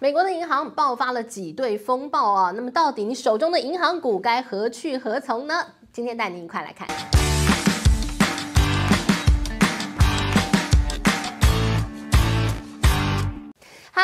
美国的银行爆发了挤兑风暴啊，那么到底你手中的银行股该何去何从呢？今天带您一块来看。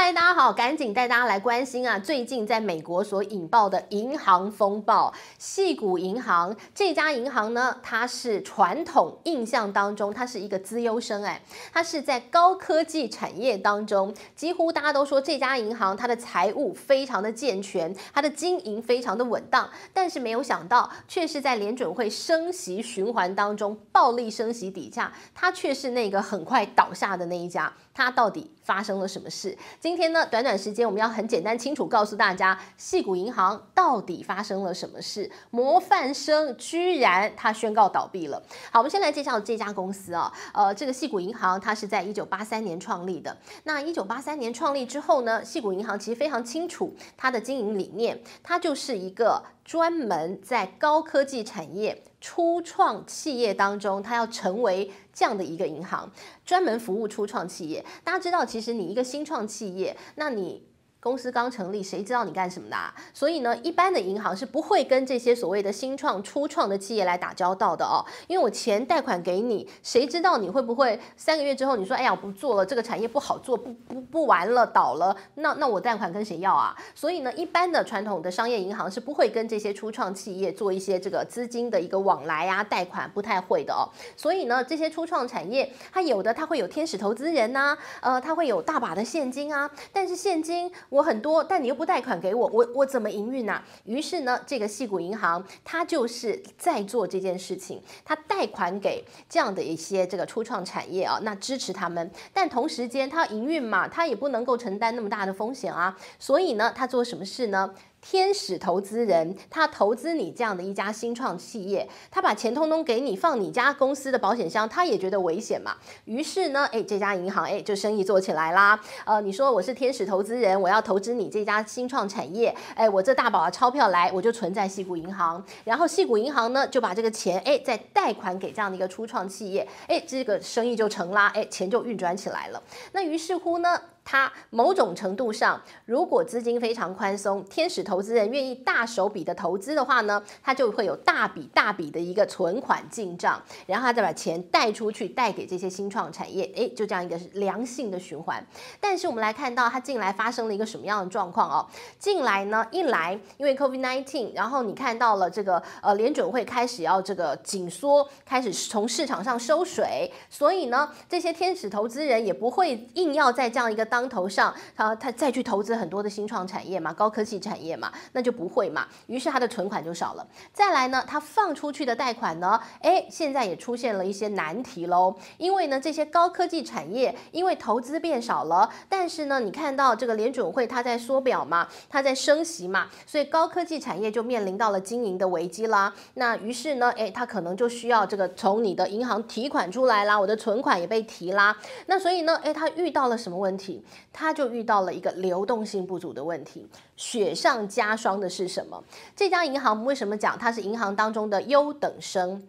嗨，大家好，赶紧带大家来关心啊！最近在美国所引爆的银行风暴，细谷银行这家银行呢，它是传统印象当中，它是一个资优生，哎，它是在高科技产业当中，几乎大家都说这家银行它的财务非常的健全，它的经营非常的稳当，但是没有想到，却是在联准会升息循环当中，暴力升息底下，它却是那个很快倒下的那一家。它到底发生了什么事？今天呢，短短时间，我们要很简单清楚告诉大家，矽谷银行到底发生了什么事？模范生居然它宣告倒闭了。好，我们先来介绍这家公司啊，呃，这个矽谷银行它是在一九八三年创立的。那一九八三年创立之后呢，矽谷银行其实非常清楚它的经营理念，它就是一个专门在高科技产业。初创企业当中，它要成为这样的一个银行，专门服务初创企业。大家知道，其实你一个新创企业，那你。公司刚成立，谁知道你干什么的啊？所以呢，一般的银行是不会跟这些所谓的新创、初创的企业来打交道的哦。因为我钱贷款给你，谁知道你会不会三个月之后你说，哎呀，我不做了，这个产业不好做，不不不玩了，倒了，那那我贷款跟谁要啊？所以呢，一般的传统的商业银行是不会跟这些初创企业做一些这个资金的一个往来啊，贷款不太会的哦。所以呢，这些初创产业它有的它会有天使投资人呐，呃，它会有大把的现金啊，但是现金。我很多，但你又不贷款给我，我我怎么营运呢？于是呢，这个矽谷银行它就是在做这件事情，它贷款给这样的一些这个初创产业啊，那支持他们，但同时间它营运嘛，它也不能够承担那么大的风险啊，所以呢，它做什么事呢？天使投资人，他投资你这样的一家新创企业，他把钱通通给你，放你家公司的保险箱，他也觉得危险嘛。于是呢，哎，这家银行哎，就生意做起来啦。呃，你说我是天使投资人，我要投资你这家新创产业，哎，我这大把的钞票来，我就存在矽谷银行，然后矽谷银行呢，就把这个钱哎，再贷款给这样的一个初创企业，哎，这个生意就成啦，哎，钱就运转起来了。那于是乎呢，它某种程度上，如果资金非常宽松，天使投资人愿意大手笔的投资的话呢，他就会有大笔大笔的一个存款进账，然后他再把钱贷出去，贷给这些新创产业，诶，就这样一个良性的循环。但是我们来看到，它近来发生了一个什么样的状况哦？近来呢，一来因为 COVID-19，然后你看到了这个呃联准会开始要这个紧缩，开始从市场上收水，所以呢，这些天使投资人也不会硬要在这样一个。当头上，他他再去投资很多的新创产业嘛，高科技产业嘛，那就不会嘛。于是他的存款就少了。再来呢，他放出去的贷款呢，诶，现在也出现了一些难题喽。因为呢，这些高科技产业因为投资变少了，但是呢，你看到这个联准会它在缩表嘛，它在升息嘛，所以高科技产业就面临到了经营的危机啦。那于是呢，诶，他可能就需要这个从你的银行提款出来啦，我的存款也被提啦。那所以呢，诶，他遇到了什么问题？他就遇到了一个流动性不足的问题，雪上加霜的是什么？这家银行为什么讲它是银行当中的优等生？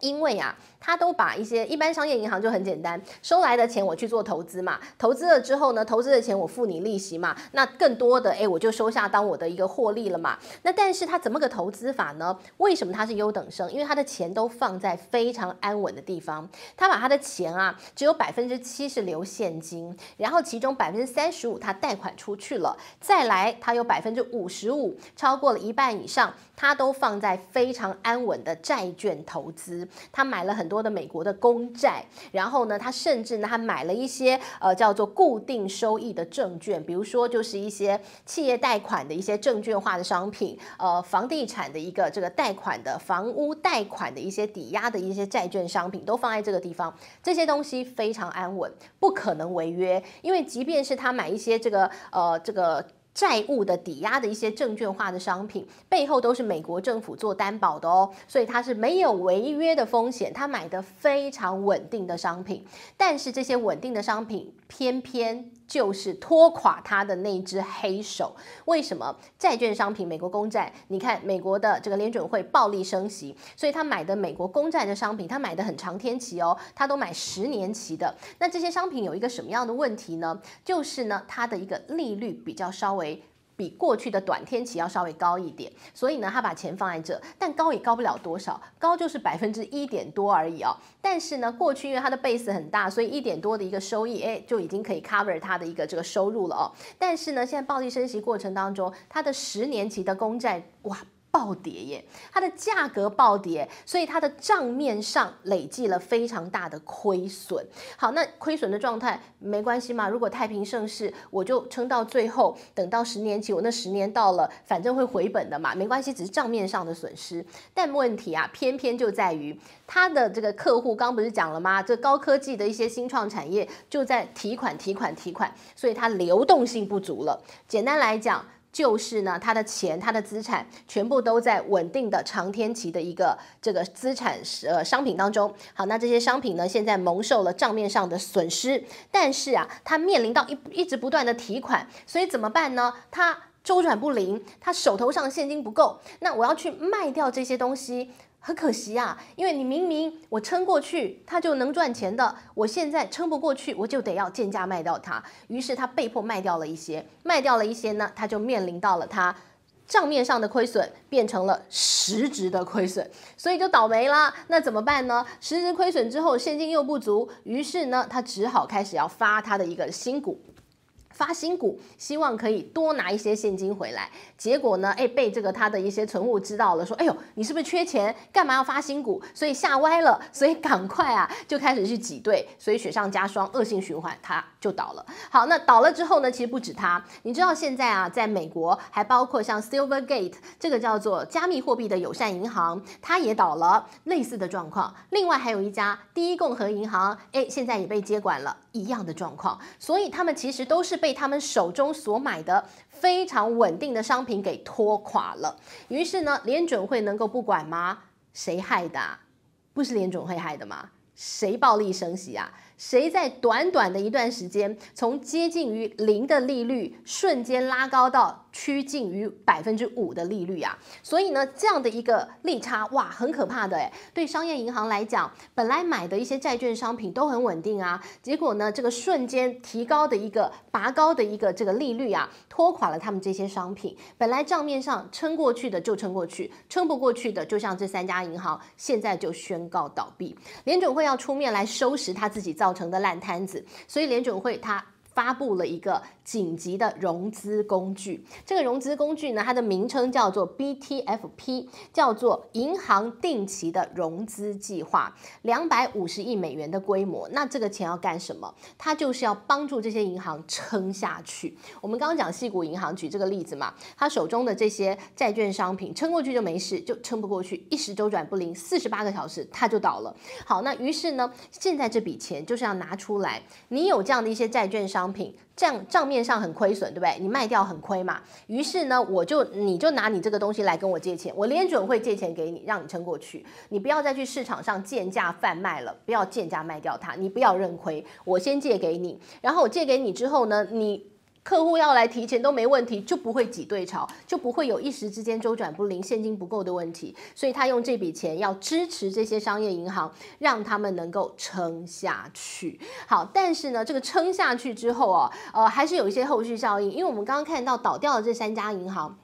因为啊。他都把一些一般商业银行就很简单，收来的钱我去做投资嘛，投资了之后呢，投资的钱我付你利息嘛，那更多的诶，我就收下当我的一个获利了嘛。那但是他怎么个投资法呢？为什么他是优等生？因为他的钱都放在非常安稳的地方，他把他的钱啊，只有百分之七十留现金，然后其中百分之三十五他贷款出去了，再来他有百分之五十五，超过了一半以上，他都放在非常安稳的债券投资，他买了很。多的美国的公债，然后呢，他甚至呢，他买了一些呃叫做固定收益的证券，比如说就是一些企业贷款的一些证券化的商品，呃，房地产的一个这个贷款的房屋贷款的一些抵押的一些债券商品，都放在这个地方，这些东西非常安稳，不可能违约，因为即便是他买一些这个呃这个。债务的抵押的一些证券化的商品，背后都是美国政府做担保的哦，所以它是没有违约的风险。它买的非常稳定的商品，但是这些稳定的商品偏偏就是拖垮他的那只黑手。为什么？债券商品，美国公债，你看美国的这个联准会暴力升息，所以他买的美国公债的商品，他买的很长天期哦，他都买十年期的。那这些商品有一个什么样的问题呢？就是呢，它的一个利率比较稍微。比过去的短天期要稍微高一点，所以呢，他把钱放在这，但高也高不了多少，高就是百分之一点多而已哦。但是呢，过去因为它的 base 很大，所以一点多的一个收益，哎，就已经可以 cover 它的一个这个收入了哦。但是呢，现在暴力升息过程当中，它的十年期的公债，哇！暴跌耶，它的价格暴跌，所以它的账面上累计了非常大的亏损。好，那亏损的状态没关系嘛？如果太平盛世，我就撑到最后，等到十年期，我那十年到了，反正会回本的嘛，没关系，只是账面上的损失。但问题啊，偏偏就在于它的这个客户，刚不是讲了吗？这高科技的一些新创产业就在提款、提款、提款，所以它流动性不足了。简单来讲。就是呢，他的钱、他的资产全部都在稳定的长天期的一个这个资产呃商品当中。好，那这些商品呢，现在蒙受了账面上的损失，但是啊，他面临到一一直不断的提款，所以怎么办呢？他周转不灵，他手头上现金不够，那我要去卖掉这些东西。很可惜啊，因为你明明我撑过去，它就能赚钱的，我现在撑不过去，我就得要贱价卖掉它。于是他被迫卖掉了一些，卖掉了一些呢，他就面临到了他账面上的亏损变成了实质的亏损，所以就倒霉啦。那怎么办呢？实质亏损之后，现金又不足，于是呢，他只好开始要发他的一个新股。发新股，希望可以多拿一些现金回来。结果呢，哎，被这个他的一些存户知道了，说：“哎呦，你是不是缺钱？干嘛要发新股？”所以吓歪了，所以赶快啊，就开始去挤兑，所以雪上加霜，恶性循环，他就倒了。好，那倒了之后呢，其实不止他，你知道现在啊，在美国还包括像 Silvergate 这个叫做加密货币的友善银行，它也倒了，类似的状况。另外还有一家第一共和银行，哎，现在也被接管了，一样的状况。所以他们其实都是被。他们手中所买的非常稳定的商品给拖垮了，于是呢，联准会能够不管吗？谁害的？不是联准会害的吗？谁暴力升息啊？谁在短短的一段时间，从接近于零的利率，瞬间拉高到趋近于百分之五的利率啊？所以呢，这样的一个利差，哇，很可怕的诶。对商业银行来讲，本来买的一些债券商品都很稳定啊，结果呢，这个瞬间提高的一个拔高的一个这个利率啊，拖垮了他们这些商品。本来账面上撑过去的就撑过去，撑不过去的，就像这三家银行，现在就宣告倒闭。联准会要出面来收拾他自己造成的烂摊子，所以联准会他发布了一个紧急的融资工具。这个融资工具呢，它的名称叫做 BTFP，叫做银行定期的融资计划，两百五十亿美元的规模。那这个钱要干什么？它就是要帮助这些银行撑下去。我们刚刚讲矽谷银行举这个例子嘛，他手中的这些债券商品撑过去就没事，就撑不过去，一时周转不灵，四十八个小时它就倒了。好，那于是呢，现在这笔钱就是要拿出来。你有这样的一些债券商品。这样账面上很亏损，对不对？你卖掉很亏嘛。于是呢，我就你就拿你这个东西来跟我借钱，我连准会借钱给你，让你撑过去。你不要再去市场上贱价贩卖了，不要贱价卖掉它，你不要认亏。我先借给你，然后我借给你之后呢，你。客户要来提钱都没问题，就不会挤兑潮，就不会有一时之间周转不灵、现金不够的问题。所以他用这笔钱要支持这些商业银行，让他们能够撑下去。好，但是呢，这个撑下去之后啊，呃，还是有一些后续效应，因为我们刚刚看到倒掉的这三家银行。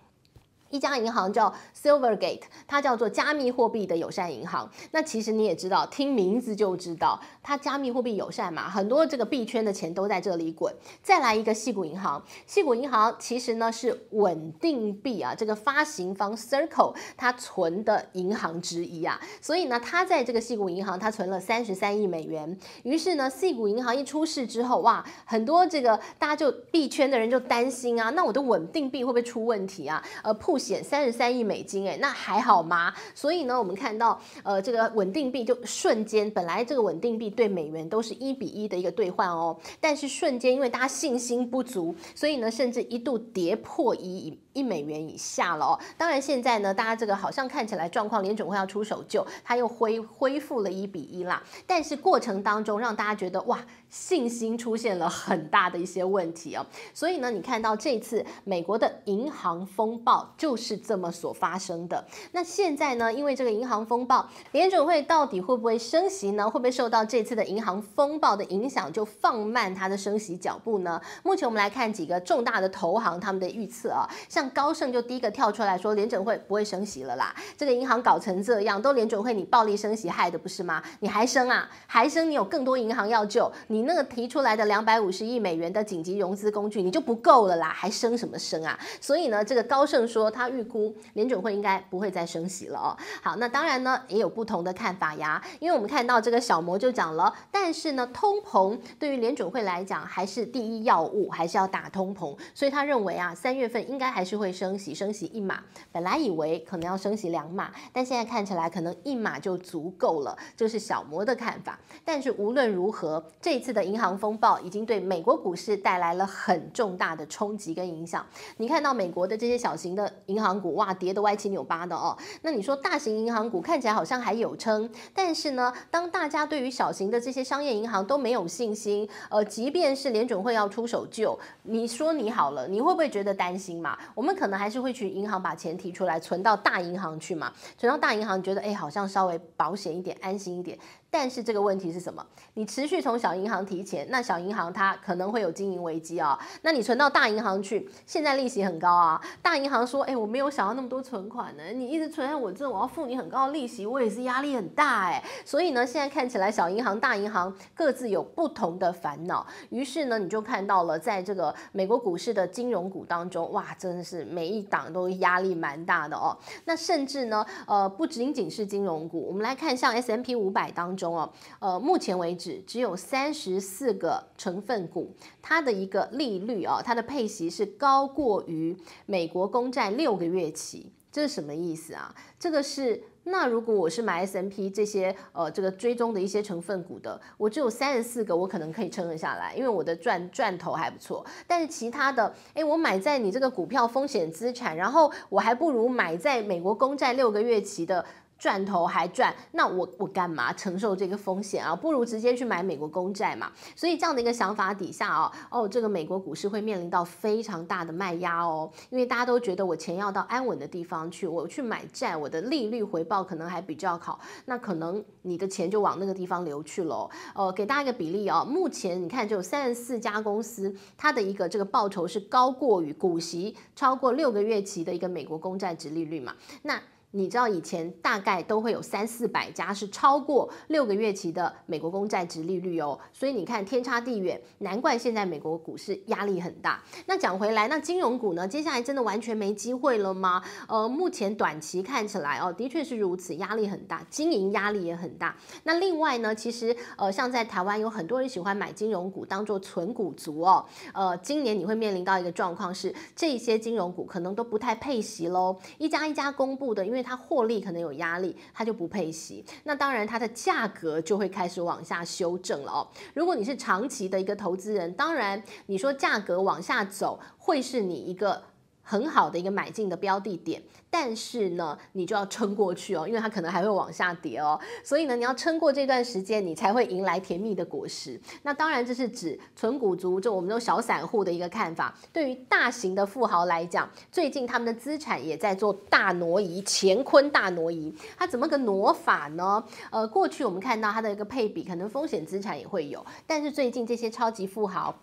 一家银行叫 Silvergate，它叫做加密货币的友善银行。那其实你也知道，听名字就知道，它加密货币友善嘛，很多这个币圈的钱都在这里滚。再来一个细谷银行，细谷银行其实呢是稳定币啊，这个发行方 Circle 它存的银行之一啊，所以呢，它在这个细谷银行，它存了三十三亿美元。于是呢，细谷银行一出事之后，哇，很多这个大家就币圈的人就担心啊，那我的稳定币会不会出问题啊？呃，险三十三亿美金，哎，那还好吗？所以呢，我们看到，呃，这个稳定币就瞬间，本来这个稳定币对美元都是一比一的一个兑换哦，但是瞬间因为大家信心不足，所以呢，甚至一度跌破一一美元以下了哦。当然现在呢，大家这个好像看起来状况，联准会要出手救，它又恢恢复了一比一啦。但是过程当中让大家觉得哇，信心出现了很大的一些问题哦，所以呢，你看到这次美国的银行风暴就是这么所发生的。那现在呢，因为这个银行风暴，联准会到底会不会升息呢？会不会受到这次的银行风暴的影响，就放慢它的升息脚步呢？目前我们来看几个重大的投行他们的预测啊，像高盛就第一个跳出来说，联准会不会升息了啦。这个银行搞成这样，都联准会你暴力升息害的不是吗？你还升啊？还升？你有更多银行要救你。那个提出来的两百五十亿美元的紧急融资工具，你就不够了啦，还升什么升啊？所以呢，这个高盛说他预估联准会应该不会再升息了哦。好，那当然呢也有不同的看法呀，因为我们看到这个小摩就讲了，但是呢，通膨对于联准会来讲还是第一要务，还是要打通膨，所以他认为啊，三月份应该还是会升息，升息一码。本来以为可能要升息两码，但现在看起来可能一码就足够了，这是小摩的看法。但是无论如何，这次的银行风暴已经对美国股市带来了很重大的冲击跟影响。你看到美国的这些小型的银行股，哇，跌得歪七扭八的哦。那你说大型银行股看起来好像还有撑，但是呢，当大家对于小型的这些商业银行都没有信心，呃，即便是联准会要出手救，你说你好了，你会不会觉得担心嘛？我们可能还是会去银行把钱提出来存到大银行去嘛？存到大银行，觉得哎，好像稍微保险一点，安心一点。但是这个问题是什么？你持续从小银行提钱，那小银行它可能会有经营危机啊。那你存到大银行去，现在利息很高啊。大银行说：“哎，我没有想要那么多存款呢，你一直存在我这，我要付你很高的利息，我也是压力很大哎。”所以呢，现在看起来小银行、大银行各自有不同的烦恼。于是呢，你就看到了在这个美国股市的金融股当中，哇，真的是每一档都压力蛮大的哦。那甚至呢，呃，不仅仅是金融股，我们来看像 S M P 五百当中。哦，呃，目前为止只有三十四个成分股，它的一个利率啊，它的配息是高过于美国公债六个月期，这是什么意思啊？这个是那如果我是买 S&P 这些呃这个追踪的一些成分股的，我只有三十四个，我可能可以撑得下来，因为我的赚赚头还不错。但是其他的，哎，我买在你这个股票风险资产，然后我还不如买在美国公债六个月期的。赚头还赚，那我我干嘛承受这个风险啊？不如直接去买美国公债嘛。所以这样的一个想法底下哦，哦，这个美国股市会面临到非常大的卖压哦，因为大家都觉得我钱要到安稳的地方去，我去买债，我的利率回报可能还比较好，那可能你的钱就往那个地方流去了。呃，给大家一个比例哦，目前你看就有三十四家公司，它的一个这个报酬是高过于股息超过六个月期的一个美国公债殖利率嘛？那你知道以前大概都会有三四百家是超过六个月期的美国公债殖利率哦，所以你看天差地远，难怪现在美国股市压力很大。那讲回来，那金融股呢？接下来真的完全没机会了吗？呃，目前短期看起来哦，的确是如此，压力很大，经营压力也很大。那另外呢，其实呃，像在台湾有很多人喜欢买金融股当做存股族哦。呃，今年你会面临到一个状况是，这些金融股可能都不太配息喽，一家一家公布的，因为它获利可能有压力，它就不配息，那当然它的价格就会开始往下修正了哦。如果你是长期的一个投资人，当然你说价格往下走，会是你一个。很好的一个买进的标的点，但是呢，你就要撑过去哦，因为它可能还会往下跌哦，所以呢，你要撑过这段时间，你才会迎来甜蜜的果实。那当然，这是指纯股族，就我们这种小散户的一个看法。对于大型的富豪来讲，最近他们的资产也在做大挪移，乾坤大挪移。它怎么个挪法呢？呃，过去我们看到它的一个配比，可能风险资产也会有，但是最近这些超级富豪。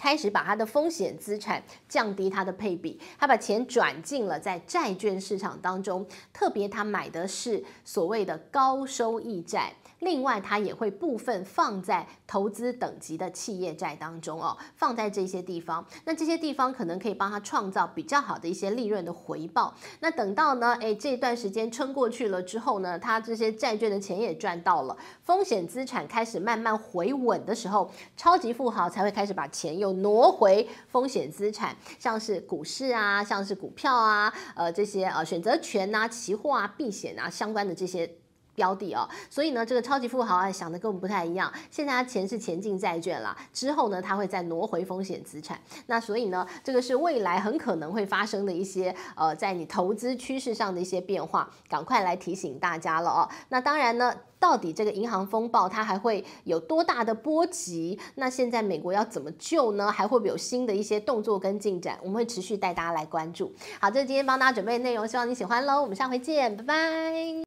开始把他的风险资产降低，他的配比，他把钱转进了在债券市场当中，特别他买的是所谓的高收益债。另外，它也会部分放在投资等级的企业债当中哦，放在这些地方。那这些地方可能可以帮他创造比较好的一些利润的回报。那等到呢，诶，这段时间撑过去了之后呢，他这些债券的钱也赚到了，风险资产开始慢慢回稳的时候，超级富豪才会开始把钱又挪回风险资产，像是股市啊，像是股票啊，呃，这些呃选择权啊、期货啊、避险啊相关的这些。标的哦。所以呢，这个超级富豪啊想的跟我们不太一样。现在他钱是前进债券啦，之后呢，他会再挪回风险资产。那所以呢，这个是未来很可能会发生的一些呃，在你投资趋势上的一些变化，赶快来提醒大家了哦。那当然呢。到底这个银行风暴它还会有多大的波及？那现在美国要怎么救呢？还会不会有新的一些动作跟进展？我们会持续带大家来关注。好，这是今天帮大家准备的内容，希望你喜欢喽。我们下回见，拜拜。